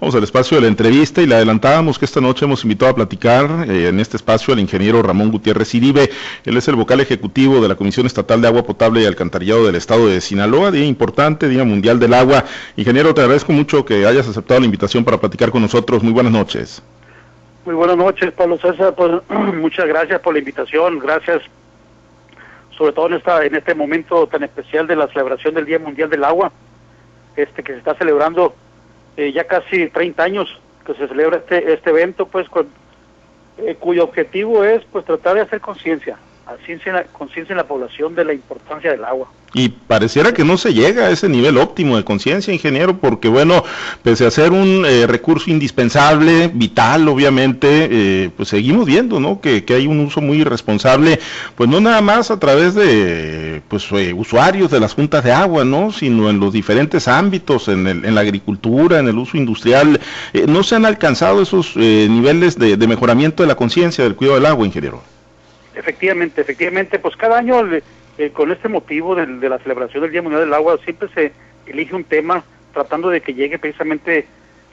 Vamos al espacio de la entrevista y le adelantábamos que esta noche hemos invitado a platicar eh, en este espacio al ingeniero Ramón Gutiérrez Iribe. Él es el vocal ejecutivo de la Comisión Estatal de Agua Potable y Alcantarillado del Estado de Sinaloa, día importante, Día Mundial del Agua. Ingeniero, te agradezco mucho que hayas aceptado la invitación para platicar con nosotros. Muy buenas noches. Muy buenas noches, Pablo César. Pues, muchas gracias por la invitación. Gracias, sobre todo en, esta, en este momento tan especial de la celebración del Día Mundial del Agua, este que se está celebrando eh, ya casi 30 años que se celebra este, este evento, pues eh, cuyo objetivo es pues tratar de hacer conciencia, conciencia en la población de la importancia del agua. Y pareciera que no se llega a ese nivel óptimo de conciencia, ingeniero, porque bueno, pese a ser un eh, recurso indispensable, vital, obviamente, eh, pues seguimos viendo, ¿no? Que, hay un uso muy irresponsable, pues no nada más a través de, pues, eh, usuarios de las juntas de agua, ¿no? Sino en los diferentes ámbitos, en, el, en la agricultura, en el uso industrial, no se han alcanzado esos niveles de, de mejoramiento de la conciencia del cuidado del agua, ingeniero. Efectivamente, efectivamente, pues cada año eh, con este motivo de, la celebración del Día Mundial del Agua siempre se elige un tema tratando de que llegue precisamente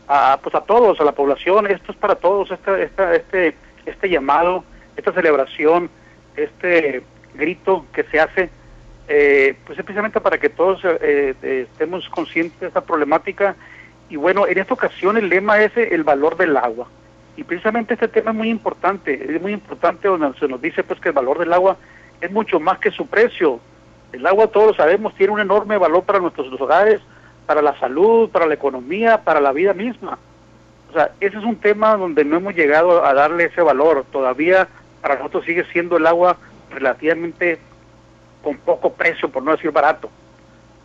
a, pues a todos, a la población, esto es para todos, esta, esta, este, este llamado, esta celebración, este grito que se hace, eh, pues es precisamente para que todos eh, estemos conscientes de esta problemática. Y bueno, en esta ocasión el lema es el valor del agua. Y precisamente este tema es muy importante, es muy importante donde se nos dice pues que el valor del agua es mucho más que su precio. El agua, todos lo sabemos, tiene un enorme valor para nuestros hogares, para la salud, para la economía, para la vida misma. O sea, ese es un tema donde no hemos llegado a darle ese valor. Todavía para nosotros sigue siendo el agua relativamente con poco precio, por no decir barato.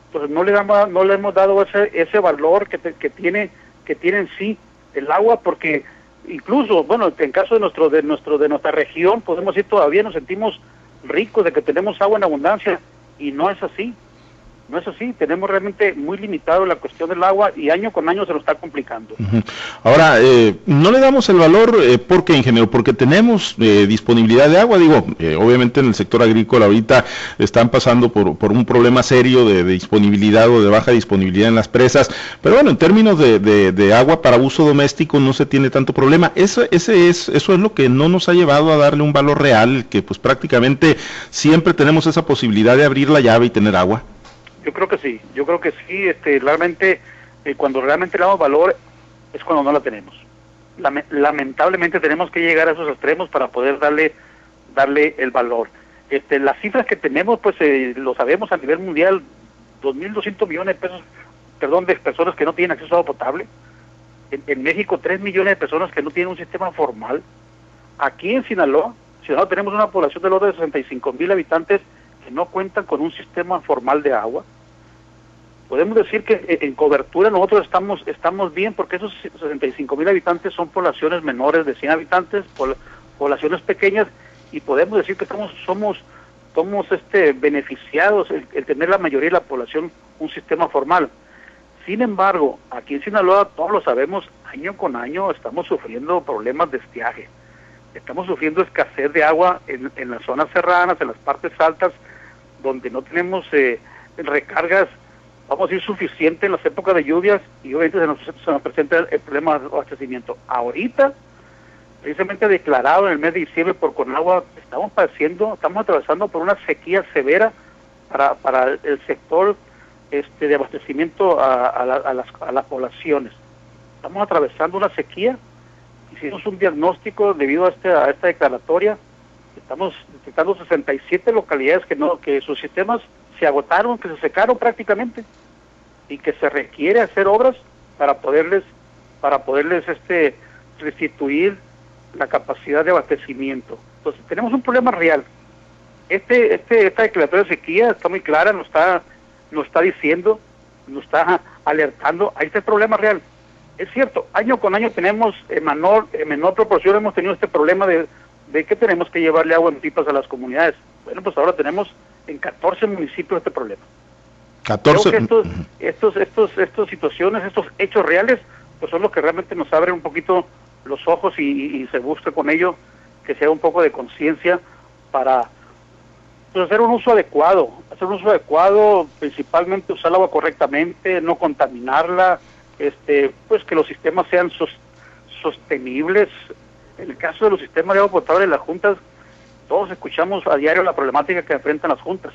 Entonces no le damos, no le hemos dado ese, ese valor que, que tiene que tiene en sí el agua, porque incluso, bueno, en caso de nuestro de nuestro de nuestra región podemos decir todavía nos sentimos ricos de que tenemos agua en abundancia y no es así. No es así, tenemos realmente muy limitado la cuestión del agua y año con año se lo está complicando. Ahora, eh, no le damos el valor, eh, porque ingeniero? Porque tenemos eh, disponibilidad de agua, digo, eh, obviamente en el sector agrícola ahorita están pasando por, por un problema serio de, disponibilidad o de baja disponibilidad en las presas, pero bueno, en términos de, de, agua para uso doméstico no se tiene tanto problema. Eso, ese es, eso es lo que no nos ha llevado a darle un valor real, que pues prácticamente siempre tenemos esa posibilidad de abrir la llave y tener agua. Yo creo que sí, yo creo que sí, este, realmente eh, cuando realmente le damos valor es cuando no la tenemos. lamentablemente tenemos que llegar a esos extremos para poder darle darle el valor. Este, las cifras que tenemos, pues eh, lo sabemos a nivel mundial, 2.200 millones de pesos, perdón, de personas que no tienen acceso a agua potable. En, en, México, 3 millones de personas que no tienen un sistema formal. Aquí en Sinaloa, Sinaloa tenemos una población del orden de 65 mil habitantes que no cuentan con un sistema formal de agua. Podemos decir que en cobertura nosotros estamos estamos bien porque esos 65 mil habitantes son poblaciones menores de 100 habitantes, poblaciones pequeñas y podemos decir que estamos somos somos este beneficiados el, tener la mayoría de la población un sistema formal. Sin embargo, aquí en Sinaloa todos lo sabemos, año con año estamos sufriendo problemas de estiaje. Estamos sufriendo escasez de agua en, en las zonas serranas, en las partes altas, donde no tenemos eh, recargas, vamos a decir, suficiente en las épocas de lluvias y obviamente se nos, se nos presenta el, problema de abastecimiento. Ahorita, precisamente declarado en el mes de diciembre por Conagua, estamos padeciendo, estamos atravesando por una sequía severa para, para el sector este, de abastecimiento a, las, a las poblaciones. Estamos atravesando una sequía, hicimos un diagnóstico debido a, este, a esta declaratoria, Estamos detectando 67 localidades que no que sus sistemas se agotaron, que se secaron prácticamente y que se requiere hacer obras para poderles para poderles este restituir la capacidad de abastecimiento. Entonces, tenemos un problema real. Este este esta declaratoria de sequía está muy clara, nos está nos está diciendo, nos está alertando a este problema real. Es cierto, año con año tenemos en menor, en menor proporción hemos tenido este problema de de que tenemos que llevarle agua en pipas a las comunidades. Bueno, pues ahora tenemos en 14 municipios este problema. 14. Creo estos, estos, estos, estas situaciones, estos hechos reales, pues son los que realmente nos abren un poquito los ojos y, se busca con ello que sea un poco de conciencia para pues, hacer un uso adecuado, hacer un uso adecuado, principalmente usar el agua correctamente, no contaminarla, este, pues que los sistemas sean sostenibles. En el caso de los sistemas de agua potable, las juntas, todos escuchamos a diario la problemática que enfrentan las juntas.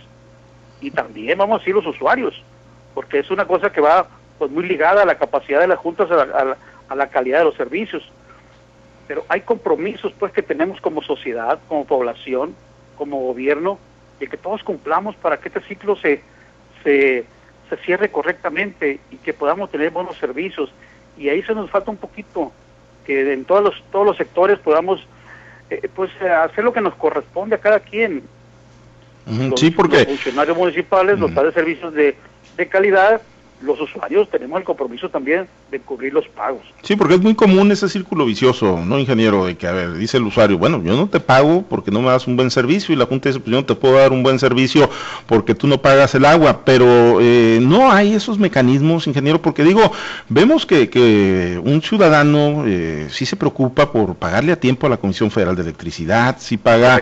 Y también vamos a decir los usuarios, porque es una cosa que va pues muy ligada a la capacidad de las juntas, a la, calidad de los servicios. Pero hay compromisos pues que tenemos como sociedad, como población, como gobierno, de que todos cumplamos para que este ciclo se, se, se cierre correctamente y que podamos tener buenos servicios. Y ahí se nos falta un poquito, que en todos los, todos los sectores podamos eh, pues hacer lo que nos corresponde a cada quien. sí, porque... Los funcionarios municipales, los de servicios de, de calidad, los usuarios tenemos el compromiso también de cubrir los pagos. Sí, porque es muy común ese círculo vicioso, ¿no, ingeniero? De que, a ver, dice el usuario, bueno, yo no te pago porque no me das un buen servicio y la Junta dice, pues yo no te puedo dar un buen servicio porque tú no pagas el agua, pero eh, no hay esos mecanismos, ingeniero, porque digo, vemos que, que un ciudadano eh, sí se preocupa por pagarle a tiempo a la Comisión Federal de Electricidad, sí paga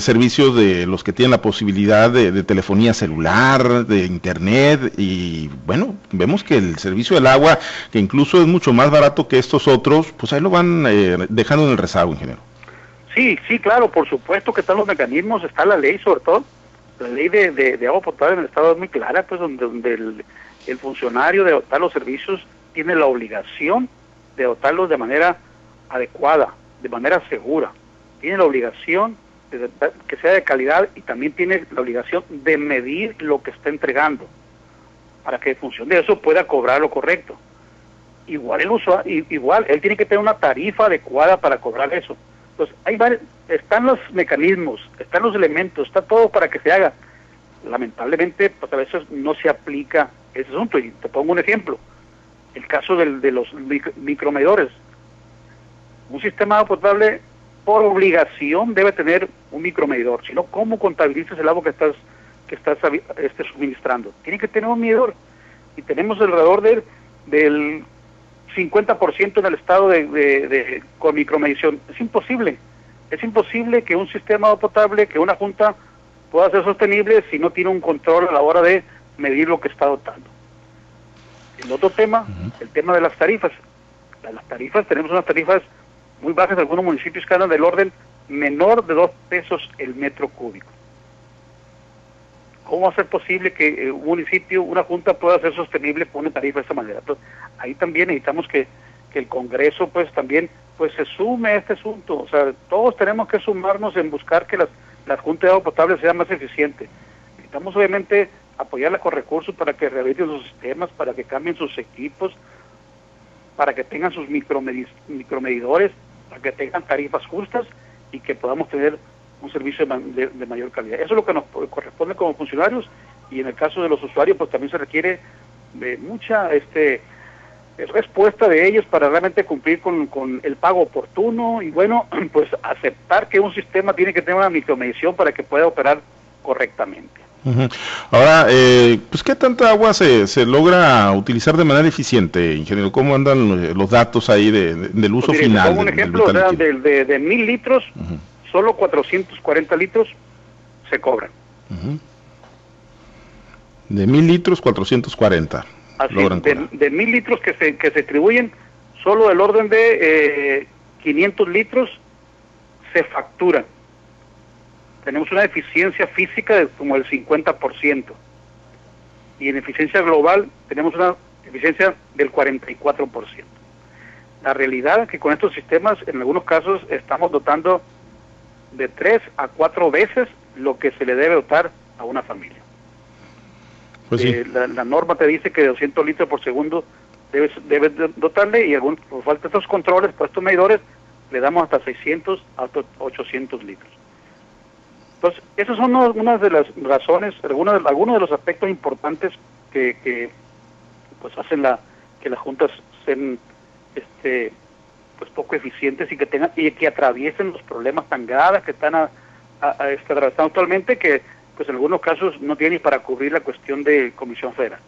servicios de los que tienen la posibilidad de, de telefonía celular, de internet y bueno, vemos que el servicio del agua, que incluso es mucho más barato que estos otros, pues ahí lo van eh, dejando en el rezago, ingeniero. Sí, sí, claro, por supuesto que están los mecanismos, está la ley sobre todo, la ley de, agua potable en el Estado es muy clara, pues donde, donde el, funcionario de dotar los servicios tiene la obligación de dotarlos de manera adecuada, de manera segura, tiene la obligación de que sea de calidad y también tiene la obligación de medir lo que está entregando para que en función de eso pueda cobrar lo correcto. Igual el usuario, igual él tiene que tener una tarifa adecuada para cobrar eso. Entonces, hay están los mecanismos, están los elementos, está todo para que se haga. Lamentablemente, pues a veces no se aplica ese asunto. Y te pongo un ejemplo. El caso del, de los micromedores. Un sistema potable por obligación debe tener un micromedidor, sino cómo contabilizas el agua que estás que estás este, suministrando. Tiene que tener un medidor. Y tenemos alrededor del, del 50% en el estado de, con micromedición. Es imposible. Es imposible que un sistema potable, que una junta pueda ser sostenible si no tiene un control a la hora de medir lo que está dotando. El otro tema, el tema de las tarifas. Las tarifas, tenemos unas tarifas muy bajas, algunos municipios que andan del orden menor de dos pesos el metro cúbico. ¿Cómo va a ser posible que eh, un municipio, una junta pueda ser sostenible con una tarifa de esta manera? Entonces, ahí también necesitamos que, el Congreso pues también pues se sume a este asunto. O sea, todos tenemos que sumarnos en buscar que las, las juntas de agua potable sean más eficientes. Necesitamos obviamente apoyarla con recursos para que rehabiliten sus sistemas, para que cambien sus equipos, para que tengan sus micromedidores, para que tengan tarifas justas y que podamos tener un servicio de, mayor calidad. Eso es lo que nos corresponde como funcionarios y en el caso de los usuarios pues también se requiere de mucha este respuesta de ellos para realmente cumplir con, con, el pago oportuno y bueno, pues aceptar que un sistema tiene que tener una micromedición para que pueda operar correctamente. Ahora, eh, pues ¿qué tanta agua se, se logra utilizar de manera eficiente, ingeniero? ¿Cómo andan eh, los datos ahí de, del uso pues final? un ejemplo, de, de, mil litros, solo 440 litros se cobran. De mil litros, 440. Así, de, de, mil litros que se, que se distribuyen, solo el orden de 500 eh, litros se facturan. Tenemos una eficiencia física de como el 50%. Y en eficiencia global tenemos una eficiencia del 44%. La realidad es que con estos sistemas, en algunos casos, estamos dotando de tres a cuatro veces lo que se le debe dotar a una familia. Pues eh, la, norma te dice que 200 litros por segundo debes, debes dotarle y algún, por falta de estos controles, por estos medidores, le damos hasta 600, hasta 800 litros. Entonces, esas son una de las razones, algunos de, algunos de los aspectos importantes que, que pues hacen la que las juntas sean este, pues poco eficientes y que tengan y que atraviesen los problemas tan graves que están a, este, atravesando actualmente que pues en algunos casos no tienen para cubrir la cuestión de Comisión Federal.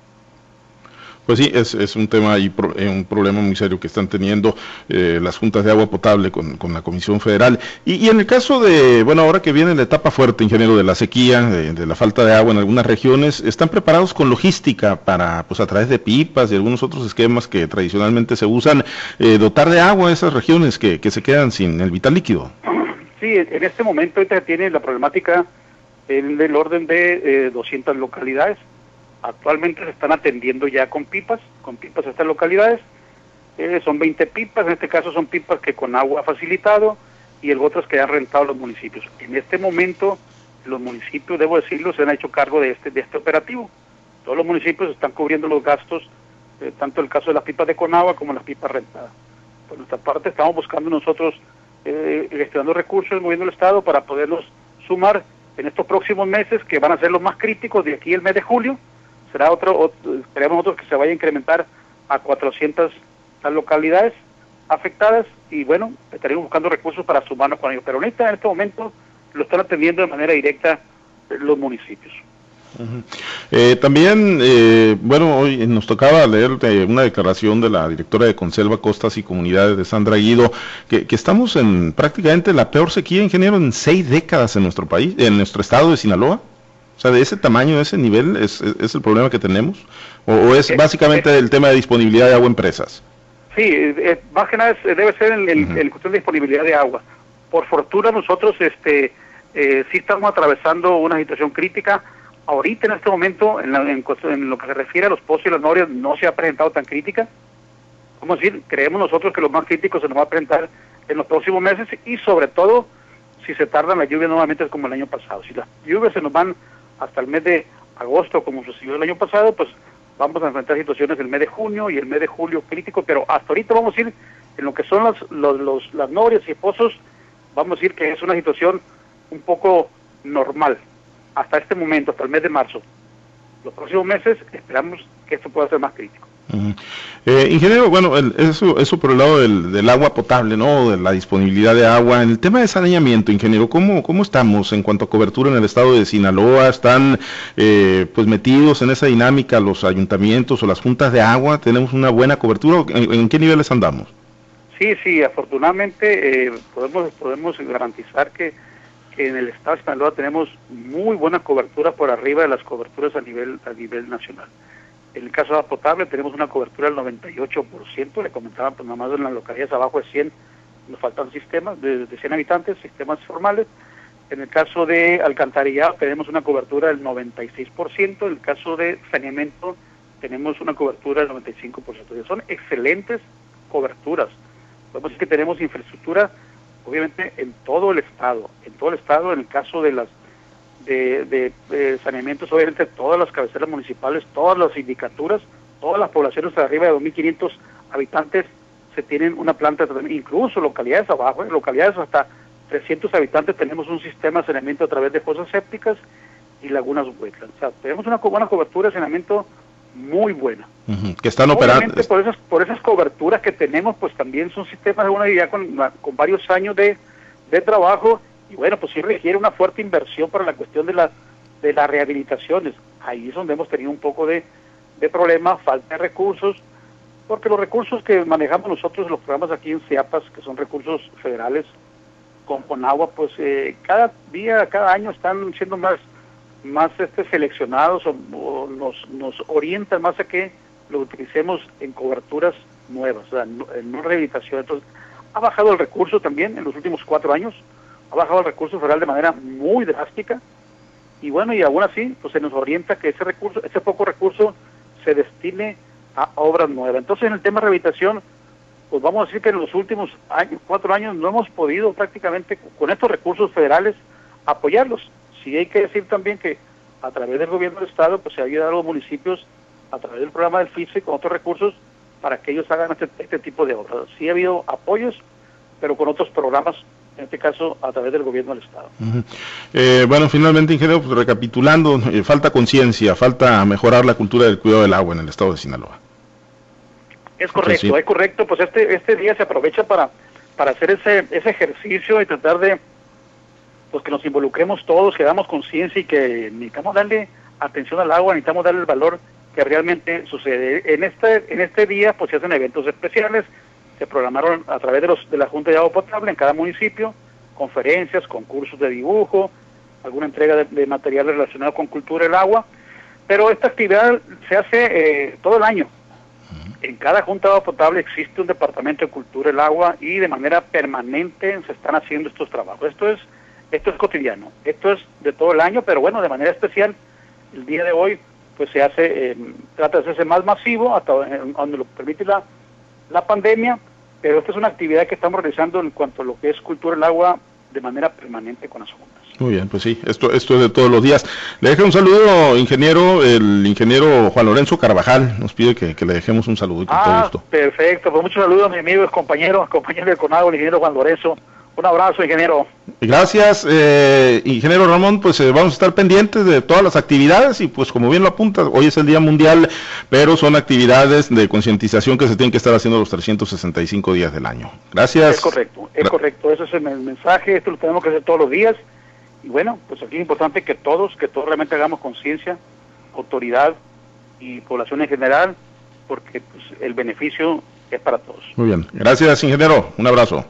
Pues sí, es, es un tema y eh, un problema muy serio que están teniendo eh, las juntas de agua potable con, con la Comisión Federal. Y, en el caso de, bueno, ahora que viene la etapa fuerte, ingeniero, de la sequía, de, la falta de agua en algunas regiones, ¿están preparados con logística para, pues a través de pipas y algunos otros esquemas que tradicionalmente se usan, eh, dotar de agua a esas regiones que, que, se quedan sin el vital líquido? Sí, en este momento tiene la problemática en el orden de 200 localidades Actualmente se están atendiendo ya con pipas, con pipas a estas localidades. Eh, son 20 pipas, en este caso son pipas que con agua facilitado y el otras que han rentado los municipios. En este momento los municipios, debo decirlo, se han hecho cargo de este, de este operativo. Todos los municipios están cubriendo los gastos, eh, tanto el caso de las pipas de Conagua como las pipas rentadas. Por nuestra parte estamos buscando nosotros, eh, gestionando recursos, moviendo el Estado para poderlos sumar en estos próximos meses, que van a ser los más críticos de aquí el mes de julio, será otro, esperemos nosotros que se vaya a incrementar a 400 localidades afectadas y bueno, estaremos buscando recursos para sumarnos con ellos. Pero en este, en este momento lo están atendiendo de manera directa los municipios. eh, también, eh, bueno, hoy nos tocaba leer una declaración de la directora de Conselva, Costas y Comunidades de Sandra Guido, que, que, estamos en prácticamente la peor sequía, ingeniero, en seis décadas en nuestro país, en nuestro estado de Sinaloa. O sea, de ese tamaño, de ese nivel, ¿es, es el problema que tenemos? ¿O, es eh, básicamente eh, el tema de disponibilidad de agua en presas? Sí, más que nada debe ser el, el, cuestión de disponibilidad de agua. Por fortuna nosotros este, eh, sí estamos atravesando una situación crítica. Ahorita en este momento, en, en, lo que se refiere a los pozos y las norias, no se ha presentado tan crítica. Vamos a decir, creemos nosotros que lo más crítico se nos va a presentar en los próximos meses y sobre todo si se tardan las lluvias nuevamente como el año pasado. Si las lluvias se nos van hasta el mes de agosto, como sucedió el año pasado, pues vamos a enfrentar situaciones el mes de junio y el mes de julio crítico, pero hasta ahorita vamos a ir en lo que son las, los, las norias y pozos, vamos a decir que es una situación un poco normal hasta este momento, hasta el mes de marzo. Los próximos meses esperamos que esto pueda ser más crítico. Eh, ingeniero, bueno, eso, eso por el lado del, agua potable, ¿no? De la disponibilidad de agua. En el tema de saneamiento, ingeniero, ¿cómo, cómo estamos en cuanto a cobertura en el estado de Sinaloa? ¿Están eh, pues metidos en esa dinámica los ayuntamientos o las juntas de agua? ¿Tenemos una buena cobertura? ¿En, qué niveles andamos? Sí, sí, afortunadamente eh, podemos, podemos garantizar que, que en el estado de Sinaloa tenemos muy buena cobertura por arriba de las coberturas a nivel, a nivel nacional. En el caso de agua potable tenemos una cobertura del 98%, le comentaban pues nada más en las localidades abajo de 100 nos faltan sistemas de, 100 habitantes, sistemas formales. En el caso de alcantarillado tenemos una cobertura del 96%, en el caso de saneamiento tenemos una cobertura del 95%. son excelentes coberturas. Podemos decir que tenemos infraestructura, obviamente, en todo el estado, en todo el estado, en el caso de las de, de, saneamientos, obviamente todas las cabeceras municipales, todas las sindicaturas, todas las poblaciones de arriba de 2.500 habitantes se tienen una planta de incluso localidades abajo, ¿eh? localidades hasta 300 habitantes tenemos un sistema de saneamiento a través de fosas sépticas y lagunas wetlands. O sea, tenemos una buena cobertura de saneamiento muy buena. Que están operando. Por esas, por esas coberturas que tenemos, pues también son sistemas de una idea con, con varios años de, de trabajo y bueno, pues sí requiere una fuerte inversión para la cuestión de, la, de las rehabilitaciones. Ahí es donde hemos tenido un poco de, de problema, falta de recursos, porque los recursos que manejamos nosotros, los programas aquí en CIAPAS, que son recursos federales con agua pues eh, cada día, cada año están siendo más más este seleccionados o, nos, nos orientan más a que lo utilicemos en coberturas nuevas, o sea, en no rehabilitación. Entonces, ha bajado el recurso también en los últimos cuatro años, ha bajado el recurso federal de manera muy drástica y bueno, y aún así pues se nos orienta que ese recurso, ese poco recurso se destine a obras nuevas. Entonces en el tema de rehabilitación, pues vamos a decir que en los últimos años, cuatro años no hemos podido prácticamente con estos recursos federales apoyarlos. Sí hay que decir también que a través del gobierno del Estado pues se ha ayudado a los municipios a través del programa del FISE con otros recursos para que ellos hagan este, este tipo de obras. Sí ha habido apoyos, pero con otros programas en este caso a través del gobierno del Estado. eh, bueno, finalmente, ingeniero, pues, recapitulando, eh, falta conciencia, falta mejorar la cultura del cuidado del agua en el estado de Sinaloa. Es correcto, es correcto, pues este este día se aprovecha para para hacer ese ese ejercicio y tratar de pues que nos involucremos todos, que damos conciencia y que necesitamos darle atención al agua, necesitamos darle el valor que realmente sucede. En este, en este día pues se hacen eventos especiales, se programaron a través de, los, de la Junta de Agua Potable en cada municipio, conferencias, concursos de dibujo, alguna entrega de, de material relacionado con cultura del agua, pero esta actividad se hace eh, todo el año. En cada Junta de Agua Potable existe un departamento de cultura del agua y de manera permanente se están haciendo estos trabajos. Esto es, esto es cotidiano, esto es de todo el año, pero bueno, de manera especial, el día de hoy pues se hace, eh, trata de hacerse más masivo hasta donde lo permite la, la pandemia, pero esta es una actividad que estamos realizando en cuanto a lo que es cultura del agua de manera permanente con las juntas. Muy bien, pues sí, esto, esto es de todos los días. Le dejo un saludo, ingeniero, el ingeniero Juan Lorenzo Carvajal, nos pide que, que le dejemos un saludo con ah, todo gusto. Perfecto, pues muchos saludos a mi amigo, compañero, compañero del CONAGO, el ingeniero Juan Lorenzo. Un abrazo, ingeniero. Gracias, eh, ingeniero Ramón. Pues eh, vamos a estar pendientes de todas las actividades y pues como bien lo apunta, hoy es el Día Mundial, pero son actividades de concientización que se tienen que estar haciendo los 365 días del año. Gracias. Es correcto, es correcto. Ese es el mensaje, esto lo tenemos que hacer todos los días. Y bueno, pues aquí es importante que todos, que todos realmente hagamos conciencia, autoridad y población en general, porque pues, el beneficio es para todos. Muy bien, gracias ingeniero, un abrazo.